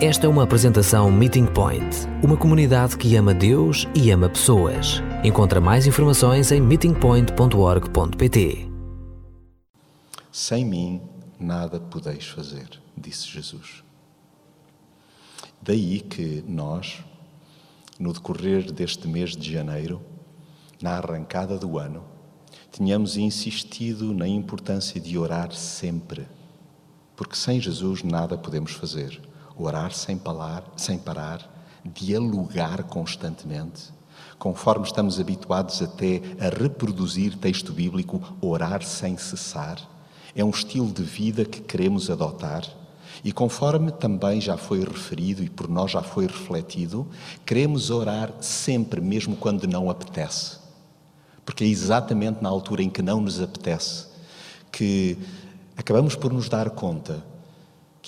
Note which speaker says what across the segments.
Speaker 1: Esta é uma apresentação Meeting Point, uma comunidade que ama Deus e ama pessoas. Encontra mais informações em meetingpoint.org.pt.
Speaker 2: Sem mim nada podeis fazer, disse Jesus. Daí que nós, no decorrer deste mês de janeiro, na arrancada do ano, tenhamos insistido na importância de orar sempre, porque sem Jesus nada podemos fazer. Orar sem parar, sem parar, dialogar constantemente, conforme estamos habituados até a reproduzir texto bíblico, orar sem cessar, é um estilo de vida que queremos adotar. E conforme também já foi referido e por nós já foi refletido, queremos orar sempre, mesmo quando não apetece. Porque é exatamente na altura em que não nos apetece que acabamos por nos dar conta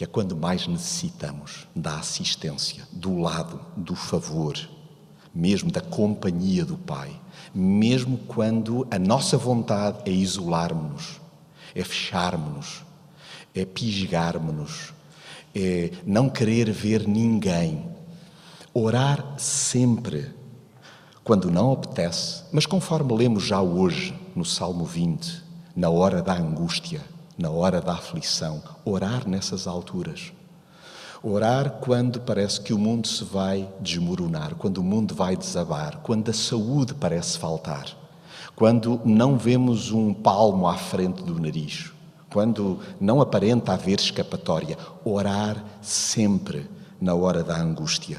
Speaker 2: que é quando mais necessitamos da assistência, do lado, do favor, mesmo da companhia do Pai, mesmo quando a nossa vontade é isolarmos-nos, é fecharmos-nos, é pisgarmos-nos, é não querer ver ninguém. Orar sempre, quando não apetece, mas conforme lemos já hoje no Salmo 20, na hora da angústia na hora da aflição, orar nessas alturas. Orar quando parece que o mundo se vai desmoronar, quando o mundo vai desabar, quando a saúde parece faltar, quando não vemos um palmo à frente do nariz, quando não aparenta haver escapatória. Orar sempre na hora da angústia.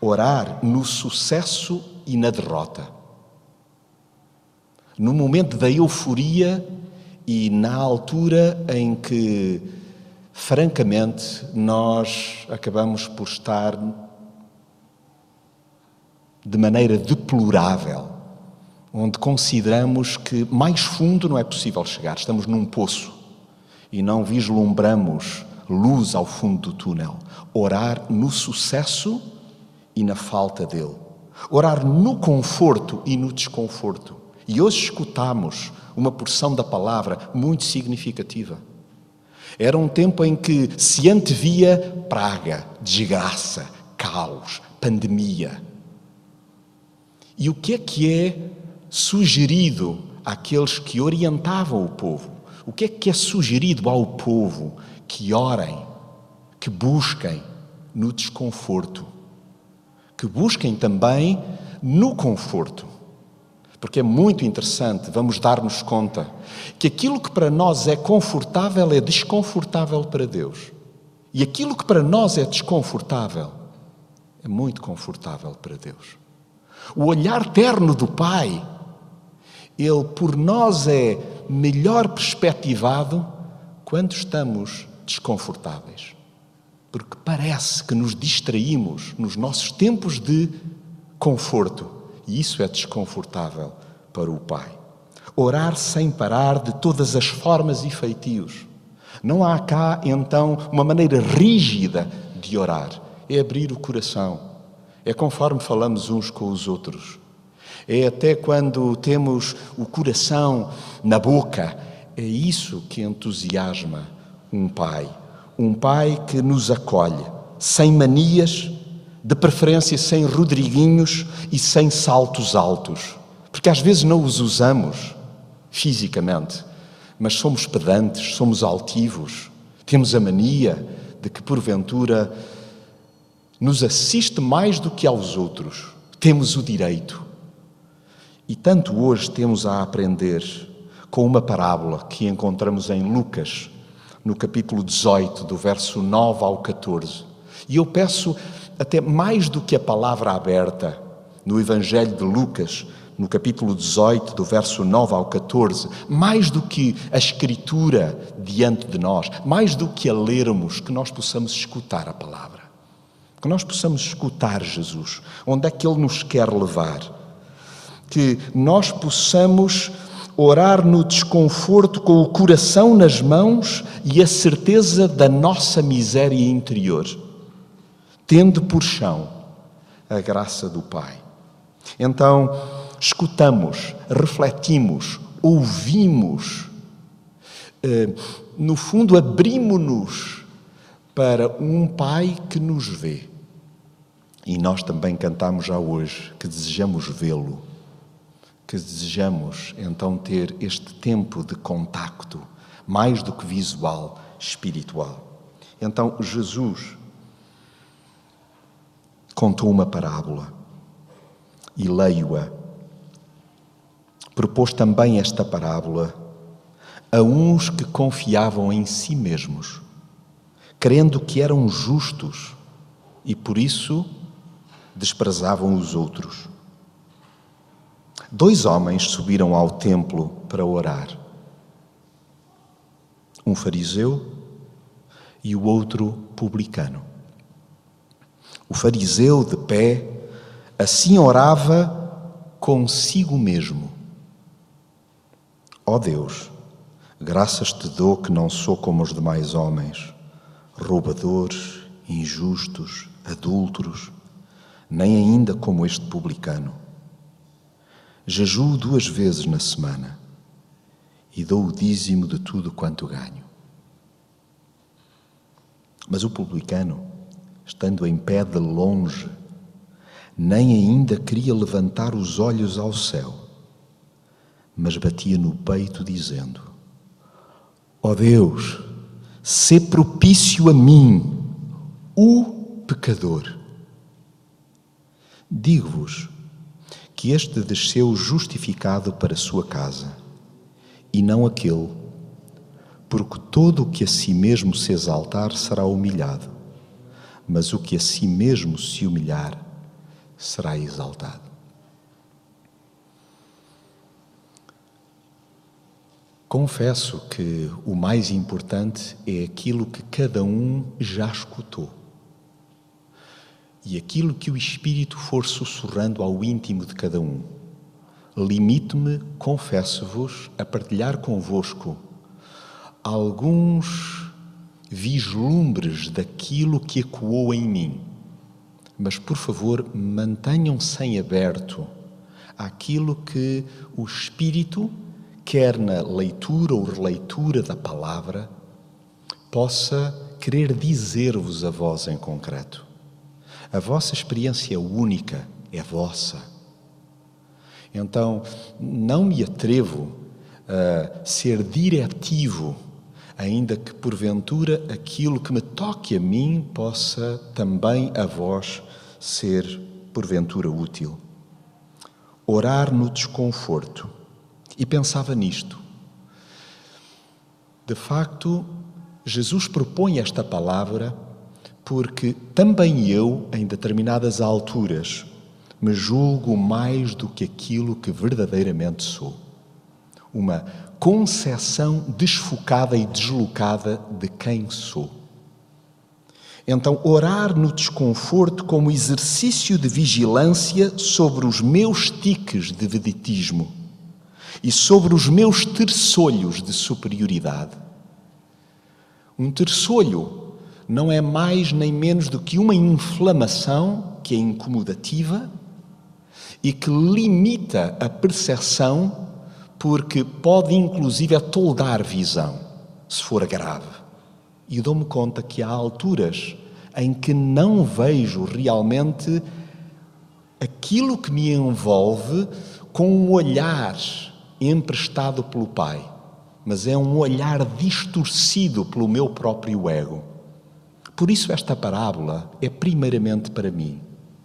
Speaker 2: Orar no sucesso e na derrota. No momento da euforia e na altura em que, francamente, nós acabamos por estar de maneira deplorável, onde consideramos que mais fundo não é possível chegar, estamos num poço e não vislumbramos luz ao fundo do túnel. Orar no sucesso e na falta dele. Orar no conforto e no desconforto. E hoje escutamos uma porção da palavra muito significativa. Era um tempo em que se antevia praga, desgraça, caos, pandemia. E o que é que é sugerido àqueles que orientavam o povo? O que é que é sugerido ao povo que orem, que busquem no desconforto, que busquem também no conforto? Porque é muito interessante, vamos dar-nos conta que aquilo que para nós é confortável é desconfortável para Deus. E aquilo que para nós é desconfortável é muito confortável para Deus. O olhar terno do Pai, ele por nós é melhor perspectivado quando estamos desconfortáveis. Porque parece que nos distraímos nos nossos tempos de conforto e isso é desconfortável para o Pai. Orar sem parar de todas as formas e feitios. Não há cá, então, uma maneira rígida de orar. É abrir o coração. É conforme falamos uns com os outros. É até quando temos o coração na boca. É isso que entusiasma um pai. Um pai que nos acolhe, sem manias, de preferência sem Rodriguinhos e sem saltos altos, porque às vezes não os usamos fisicamente, mas somos pedantes, somos altivos, temos a mania de que porventura nos assiste mais do que aos outros, temos o direito. E tanto hoje temos a aprender com uma parábola que encontramos em Lucas, no capítulo 18, do verso 9 ao 14. E eu peço até mais do que a palavra aberta no Evangelho de Lucas, no capítulo 18, do verso 9 ao 14, mais do que a Escritura diante de nós, mais do que a lermos, que nós possamos escutar a palavra, que nós possamos escutar Jesus, onde é que Ele nos quer levar, que nós possamos orar no desconforto com o coração nas mãos e a certeza da nossa miséria interior tendo por chão a graça do Pai. Então, escutamos, refletimos, ouvimos, eh, no fundo, abrimos-nos para um Pai que nos vê. E nós também cantamos já hoje que desejamos vê-lo, que desejamos então ter este tempo de contacto, mais do que visual, espiritual. Então Jesus contou uma parábola e leio-a. Propôs também esta parábola a uns que confiavam em si mesmos, crendo que eram justos e por isso desprezavam os outros. Dois homens subiram ao templo para orar. Um fariseu e o outro publicano. O fariseu, de pé, assim orava consigo mesmo: Ó oh Deus, graças te dou que não sou como os demais homens, roubadores, injustos, adúlteros, nem ainda como este publicano. Jejuo duas vezes na semana e dou o dízimo de tudo quanto ganho. Mas o publicano, estando em pé de longe, nem ainda queria levantar os olhos ao céu, mas batia no peito, dizendo: Ó oh Deus, sê propício a mim, o pecador. Digo-vos que este desceu justificado para a sua casa, e não aquele, porque todo o que a si mesmo se exaltar será humilhado mas o que a si mesmo se humilhar será exaltado. Confesso que o mais importante é aquilo que cada um já escutou. E aquilo que o Espírito for sussurrando ao íntimo de cada um. Limito-me, confesso-vos, a partilhar convosco alguns vislumbres daquilo que ecoou em mim. Mas, por favor, mantenham-se em aberto àquilo que o Espírito, quer na leitura ou releitura da palavra, possa querer dizer-vos a vós em concreto. A vossa experiência única é vossa. Então, não me atrevo a ser diretivo ainda que porventura aquilo que me toque a mim possa também a vós ser porventura útil. Orar no desconforto. E pensava nisto. De facto, Jesus propõe esta palavra porque também eu, em determinadas alturas, me julgo mais do que aquilo que verdadeiramente sou. Uma concepção desfocada e deslocada de quem sou. Então, orar no desconforto como exercício de vigilância sobre os meus tiques de vedetismo e sobre os meus terçolhos de superioridade. Um terçolho não é mais nem menos do que uma inflamação que é incomodativa e que limita a percepção porque pode inclusive atoldar visão, se for grave. E dou-me conta que há alturas em que não vejo realmente aquilo que me envolve com um olhar emprestado pelo Pai, mas é um olhar distorcido pelo meu próprio ego. Por isso, esta parábola é primeiramente para mim.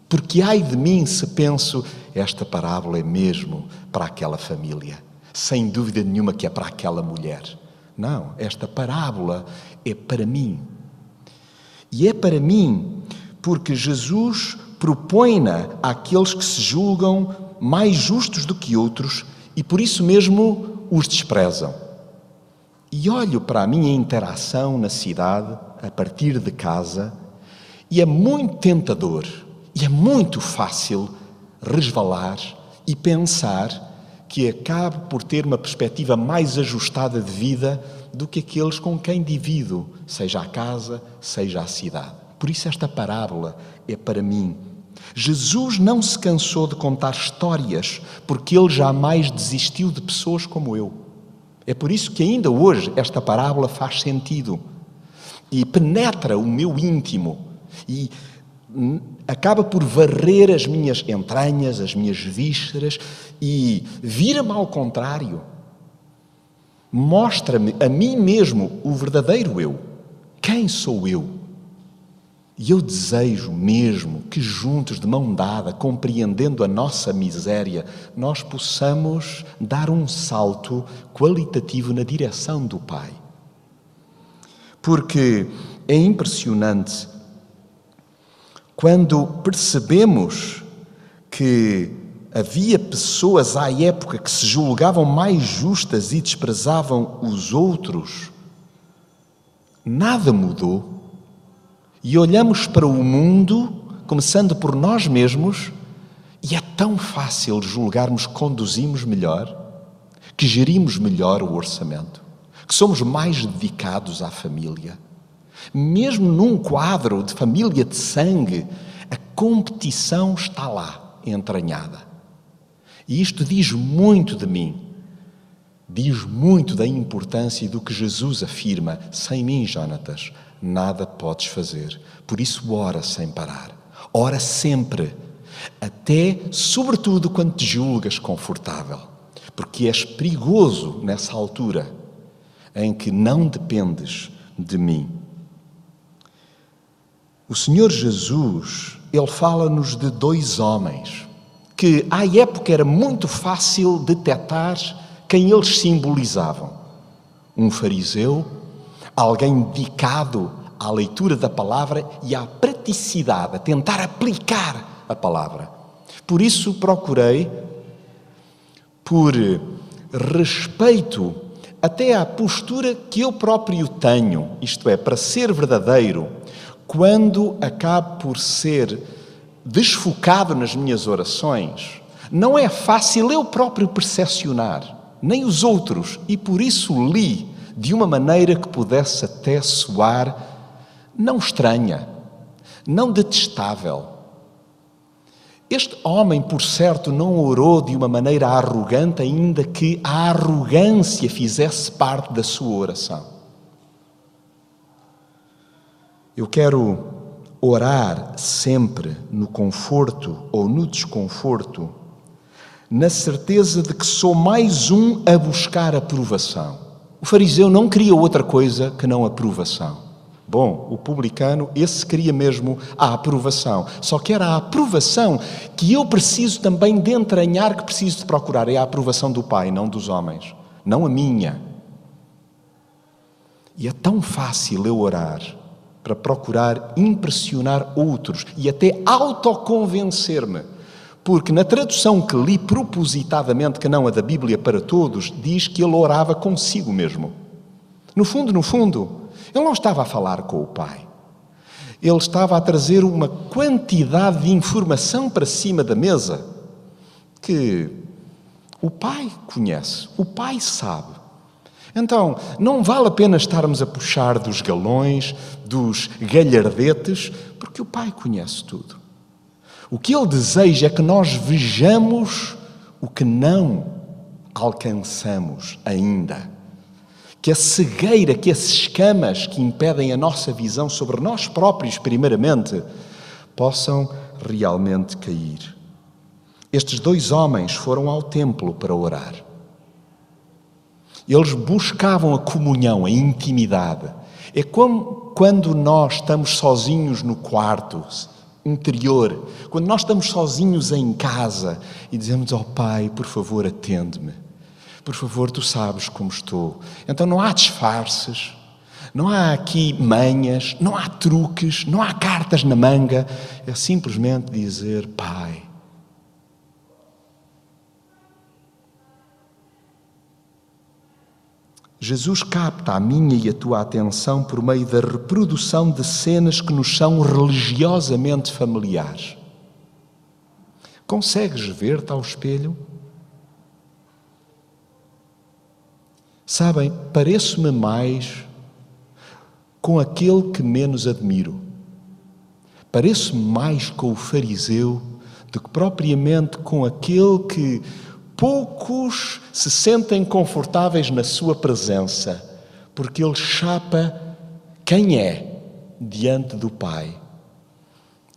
Speaker 2: Porque ai de mim se penso, esta parábola é mesmo para aquela família sem dúvida nenhuma que é para aquela mulher. Não, esta parábola é para mim. E é para mim porque Jesus propõe-na àqueles que se julgam mais justos do que outros e por isso mesmo os desprezam. E olho para a minha interação na cidade, a partir de casa, e é muito tentador e é muito fácil resvalar e pensar que acabe por ter uma perspectiva mais ajustada de vida do que aqueles com quem divido, seja a casa, seja a cidade. Por isso, esta parábola é para mim. Jesus não se cansou de contar histórias, porque ele jamais desistiu de pessoas como eu. É por isso que ainda hoje esta parábola faz sentido. e penetra o meu íntimo e acaba por varrer as minhas entranhas, as minhas vísceras e vira-me ao contrário. Mostra-me a mim mesmo o verdadeiro eu. Quem sou eu? E eu desejo mesmo que juntos, de mão dada, compreendendo a nossa miséria, nós possamos dar um salto qualitativo na direção do Pai. Porque é impressionante quando percebemos que havia pessoas à época que se julgavam mais justas e desprezavam os outros, nada mudou e olhamos para o mundo, começando por nós mesmos, e é tão fácil julgarmos que conduzimos melhor, que gerimos melhor o orçamento, que somos mais dedicados à família. Mesmo num quadro de família de sangue, a competição está lá, entranhada. E isto diz muito de mim, diz muito da importância do que Jesus afirma: sem mim, Jonatas, nada podes fazer. Por isso, ora sem parar. Ora sempre. Até, sobretudo, quando te julgas confortável. Porque és perigoso nessa altura em que não dependes de mim. O Senhor Jesus, Ele fala-nos de dois homens que, à época, era muito fácil detectar quem eles simbolizavam. Um fariseu alguém dedicado à leitura da palavra e à praticidade, a tentar aplicar a palavra. Por isso procurei, por respeito até à postura que eu próprio tenho, isto é, para ser verdadeiro, quando acabo por ser desfocado nas minhas orações, não é fácil eu próprio percepcionar, nem os outros, e por isso li de uma maneira que pudesse até soar não estranha, não detestável. Este homem, por certo, não orou de uma maneira arrogante, ainda que a arrogância fizesse parte da sua oração. Eu quero orar sempre no conforto ou no desconforto, na certeza de que sou mais um a buscar aprovação. O fariseu não queria outra coisa que não aprovação. Bom, o publicano, esse queria mesmo a aprovação. Só que era a aprovação que eu preciso também de entranhar, que preciso de procurar. É a aprovação do Pai, não dos homens. Não a minha. E é tão fácil eu orar para procurar impressionar outros e até autoconvencer-me porque na tradução que li propositadamente, que não a da Bíblia para todos, diz que ele orava consigo mesmo. No fundo, no fundo, ele não estava a falar com o Pai. Ele estava a trazer uma quantidade de informação para cima da mesa que o Pai conhece, o Pai sabe. Então, não vale a pena estarmos a puxar dos galões, dos galhardetes, porque o Pai conhece tudo. O que ele deseja é que nós vejamos o que não alcançamos ainda. Que a cegueira, que as escamas que impedem a nossa visão sobre nós próprios, primeiramente, possam realmente cair. Estes dois homens foram ao templo para orar. Eles buscavam a comunhão, a intimidade. É como quando nós estamos sozinhos no quarto, interior, quando nós estamos sozinhos em casa e dizemos ao oh, Pai, por favor, atende-me. Por favor, tu sabes como estou. Então não há disfarces, não há aqui manhas, não há truques, não há cartas na manga. É simplesmente dizer: Pai, Jesus capta a minha e a tua atenção por meio da reprodução de cenas que nos são religiosamente familiares. Consegues ver-te ao espelho? Sabem, pareço-me mais com aquele que menos admiro. Pareço-me mais com o fariseu do que propriamente com aquele que poucos se sentem confortáveis na sua presença, porque ele chapa quem é diante do Pai.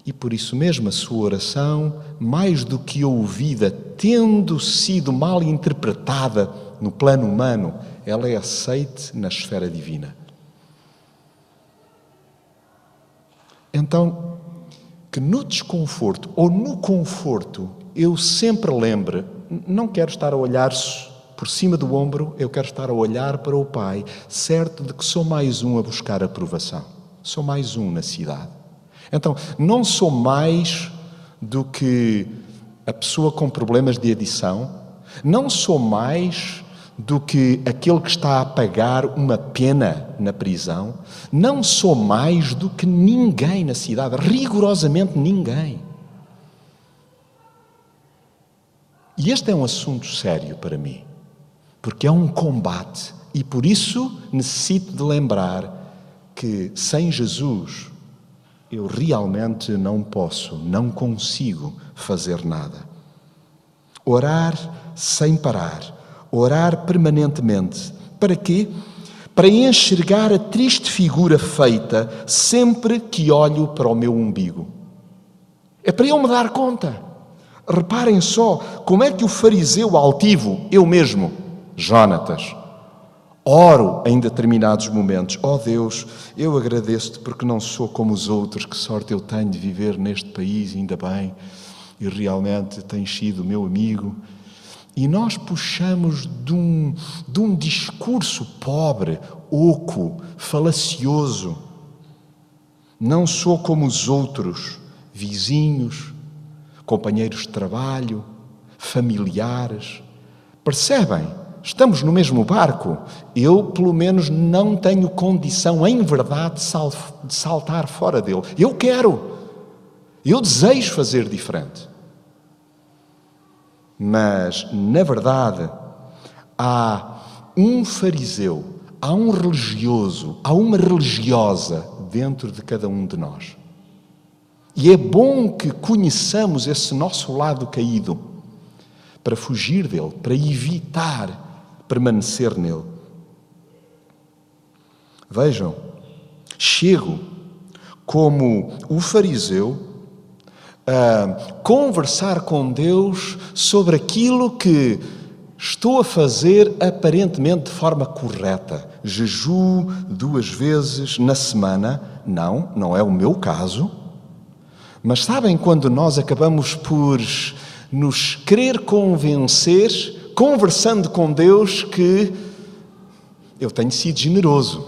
Speaker 2: E por isso mesmo a sua oração, mais do que ouvida, tendo sido mal interpretada no plano humano, ela é aceite na esfera divina. Então, que no desconforto ou no conforto eu sempre lembre, não quero estar a olhar por cima do ombro, eu quero estar a olhar para o Pai, certo de que sou mais um a buscar aprovação. Sou mais um na cidade. Então, não sou mais do que a pessoa com problemas de adição, não sou mais do que aquele que está a pagar uma pena na prisão, não sou mais do que ninguém na cidade, rigorosamente ninguém. E este é um assunto sério para mim, porque é um combate e por isso necessito de lembrar que sem Jesus eu realmente não posso, não consigo fazer nada. Orar sem parar orar permanentemente. Para quê? Para enxergar a triste figura feita sempre que olho para o meu umbigo. É para eu me dar conta. Reparem só como é que o fariseu altivo, eu mesmo, Jonatas, oro em determinados momentos. Ó oh Deus, eu agradeço-te porque não sou como os outros, que sorte eu tenho de viver neste país, ainda bem, e realmente tens sido meu amigo e nós puxamos de um, de um discurso pobre, oco, falacioso. Não sou como os outros, vizinhos, companheiros de trabalho, familiares. Percebem? Estamos no mesmo barco. Eu, pelo menos, não tenho condição, em verdade, de saltar fora dele. Eu quero. Eu desejo fazer diferente. Mas, na verdade, há um fariseu, há um religioso, há uma religiosa dentro de cada um de nós. E é bom que conheçamos esse nosso lado caído para fugir dele, para evitar permanecer nele. Vejam, chego como o fariseu a conversar com Deus sobre aquilo que estou a fazer aparentemente de forma correta. Jeju duas vezes na semana. Não, não é o meu caso. Mas sabem quando nós acabamos por nos querer convencer, conversando com Deus, que eu tenho sido generoso,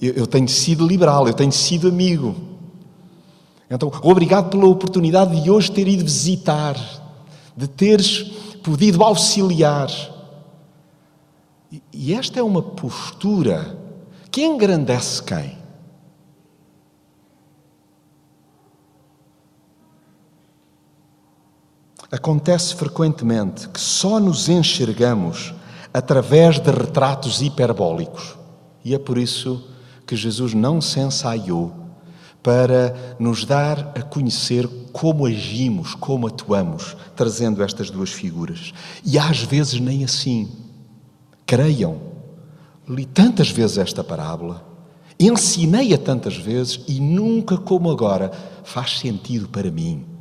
Speaker 2: eu, tenho sido liberal, eu tenho sido amigo. Então, obrigado pela oportunidade de hoje ter ido visitar, de teres podido auxiliar. E esta é uma postura que engrandece quem? Acontece frequentemente que só nos enxergamos através de retratos hiperbólicos. E é por isso que Jesus não se ensaiou para nos dar a conhecer como agimos, como atuamos, trazendo estas duas figuras. E às vezes nem assim. Creiam, li tantas vezes esta parábola, ensinei-a tantas vezes e nunca como agora faz sentido para mim.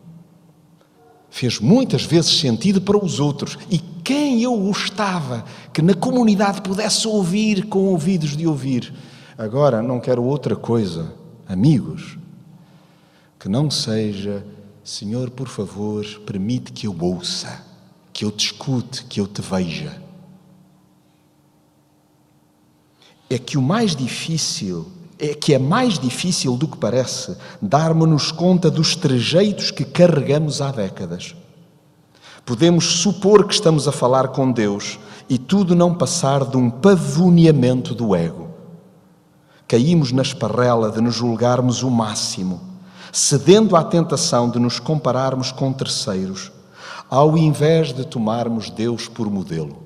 Speaker 2: Fez muitas vezes sentido para os outros. E quem eu gostava que na comunidade pudesse ouvir com ouvidos de ouvir. Agora não quero outra coisa amigos, que não seja, Senhor, por favor, permite que eu ouça, que eu te escute, que eu te veja. É que o mais difícil, é que é mais difícil do que parece darmos-nos conta dos trejeitos que carregamos há décadas. Podemos supor que estamos a falar com Deus e tudo não passar de um pavoneamento do ego caímos na esparrela de nos julgarmos o máximo, cedendo à tentação de nos compararmos com terceiros, ao invés de tomarmos Deus por modelo.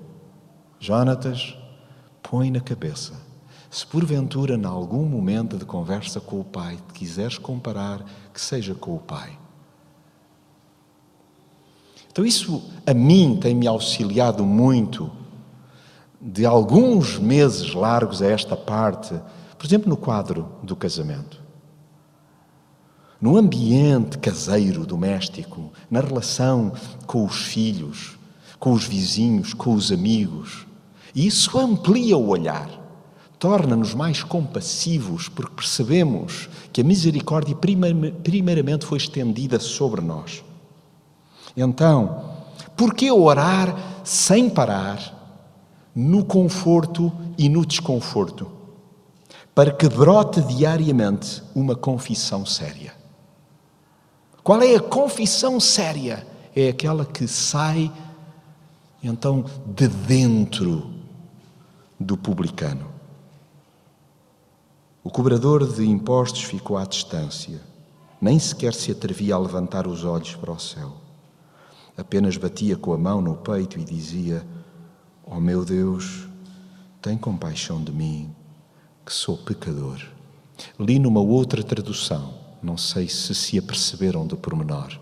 Speaker 2: Jonatas, põe na cabeça. Se porventura, em algum momento de conversa com o Pai, te quiseres comparar, que seja com o Pai. Então, isso a mim tem me auxiliado muito, de alguns meses largos a esta parte, Por exemplo, no quadro do casamento. No ambiente caseiro, doméstico, na relação com os filhos, com os vizinhos, com os amigos. E isso amplia o olhar, torna-nos mais compassivos, porque percebemos que a misericórdia primeiramente foi estendida sobre nós. Então, por que orar sem parar, no conforto e no desconforto? Para que brote diariamente uma confissão séria. Qual é a confissão séria? É aquela que sai, então, de dentro do publicano. O cobrador de impostos ficou à distância, nem sequer se atrevia a levantar os olhos para o céu. Apenas batia com a mão no peito e dizia: Oh meu Deus, tem compaixão de mim, que sou pecador. Li numa outra tradução não sei se se aperceberam do pormenor,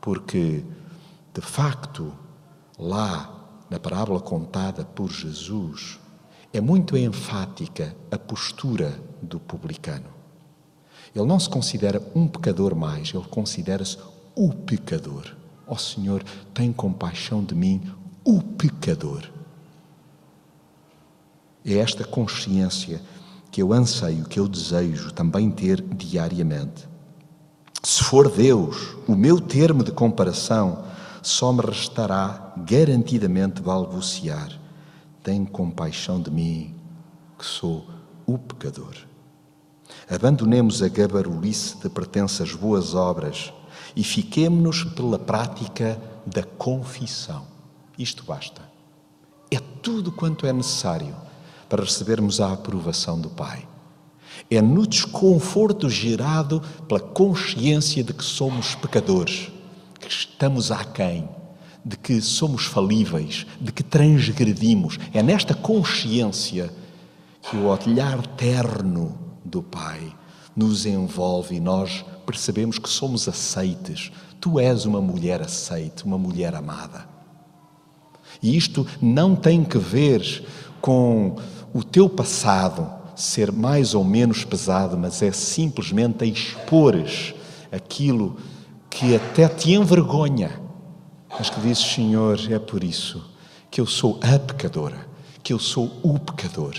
Speaker 2: porque, de facto, lá na parábola contada por Jesus, é muito enfática a postura do publicano. Ele não se considera um pecador mais, ele considera-se o pecador. Ó oh, Senhor, tem compaixão de mim, o pecador. É esta consciência que eu anseio, que eu desejo também ter diariamente. Se for Deus o meu termo de comparação, só me restará garantidamente balbuciar: tem compaixão de mim, que sou o pecador. Abandonemos a gabarulice de pertenças boas obras e fiquemo-nos pela prática da confissão. Isto basta. É tudo quanto é necessário para recebermos a aprovação do Pai. É no desconforto gerado pela consciência de que somos pecadores, que estamos aquém, de que somos falíveis, de que transgredimos. É nesta consciência que o olhar terno do Pai nos envolve e nós percebemos que somos aceites. Tu és uma mulher aceite, uma mulher amada. E isto não tem que ver com o teu passado ser mais ou menos pesado, mas é simplesmente expores aquilo que até te envergonha, mas que dizes, Senhor, é por isso que eu sou a pecadora, que eu sou o pecador.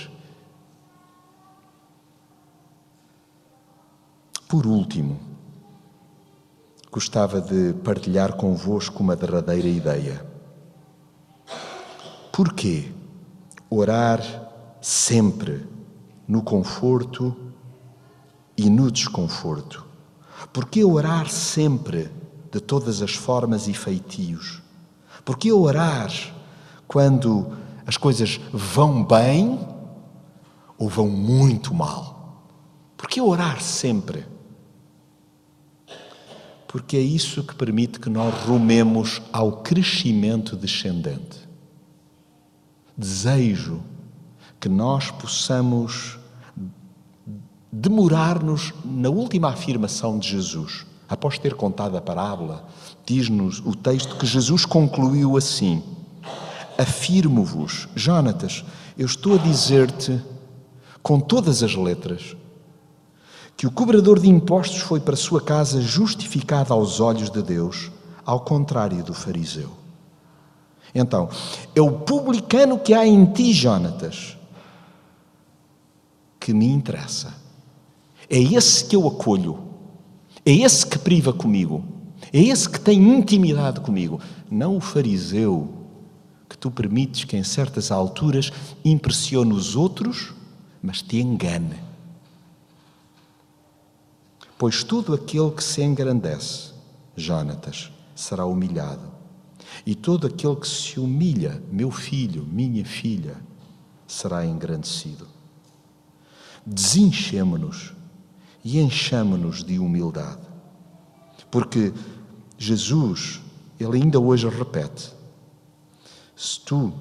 Speaker 2: Por último, gostava de partilhar convosco uma derradeira ideia. Porquê orar sempre no conforto e no desconforto? Por que orar sempre de todas as formas e feitios? Por que orar quando as coisas vão bem ou vão muito mal? Por que orar sempre? Porque é isso que permite que nós rumemos ao crescimento descendente. Desejo que nós possamos demorar-nos na última afirmação de Jesus. Após ter contado a parábola, diz-nos o texto que Jesus concluiu assim: Afirmo-vos, Jonatas, eu estou a dizer-te com todas as letras que o cobrador de impostos foi para sua casa justificado aos olhos de Deus, ao contrário do fariseu. Então, é o publicano que há em ti, Jonatas, que me interessa. É esse que eu acolho. É esse que priva comigo. É esse que tem intimidade comigo. Não o fariseu que tu permites que em certas alturas impressione os outros, mas te engane. Pois todo aquele que se engrandece, Jonatas, será humilhado. E todo aquele que se humilha, meu filho, minha filha, será engrandecido desenchemo-nos e enchamo-nos de humildade. Porque Jesus, Ele ainda hoje repete: se tu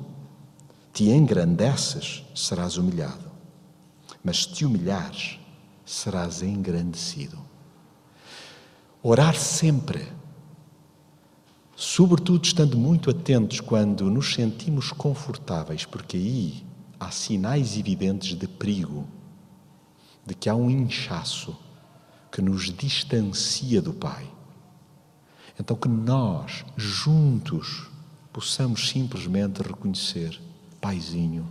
Speaker 2: te engrandeces, serás humilhado, mas se te humilhares, serás engrandecido. Orar sempre, sobretudo estando muito atentos quando nos sentimos confortáveis, porque aí há sinais evidentes de perigo de que há um inchaço que nos distancia do Pai. Então, que nós, juntos, possamos simplesmente reconhecer: Paizinho,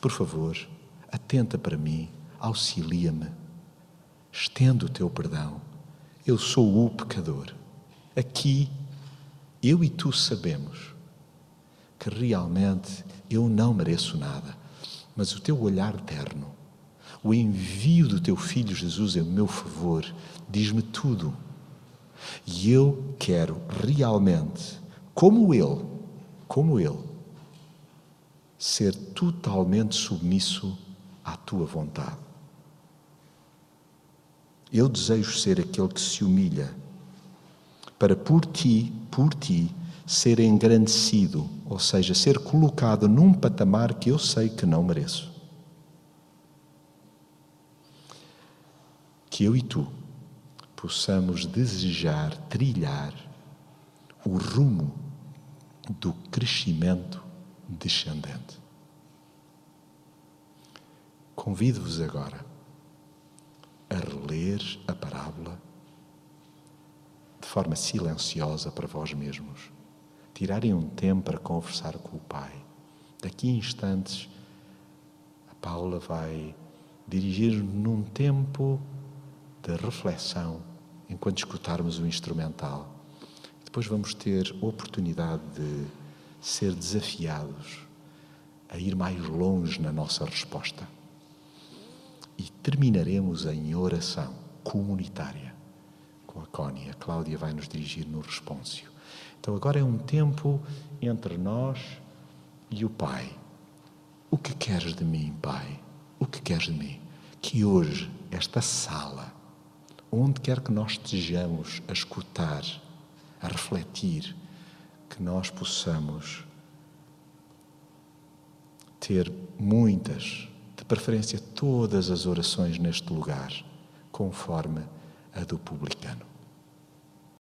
Speaker 2: por favor, atenta para mim, auxilia-me, estende o teu perdão. Eu sou o pecador. Aqui, eu e tu sabemos que realmente eu não mereço nada, mas o teu olhar terno, o envio do teu filho Jesus em meu favor, diz-me tudo. E eu quero realmente, como ele, como ele, ser totalmente submisso à tua vontade. Eu desejo ser aquele que se humilha para por ti, por ti, ser engrandecido, ou seja, ser colocado num patamar que eu sei que não mereço. Que eu e tu possamos desejar trilhar o rumo do crescimento descendente. Convido-vos agora a reler a parábola de forma silenciosa para vós mesmos tirarem um tempo para conversar com o Pai. Daqui a instantes, a Paula vai dirigir-nos num tempo de reflexão enquanto escutarmos o instrumental. Depois vamos ter oportunidade de ser desafiados a ir mais longe na nossa resposta. E terminaremos em oração comunitária com a Cónia. A Cláudia vai nos dirigir no responsio. Então agora é um tempo entre nós e o Pai. O que queres de mim, Pai? O que queres de mim? Que hoje, esta sala, onde quer que nós estejamos a escutar, a refletir, que nós possamos ter muitas, de preferência todas as orações neste lugar, conforme a do publicano.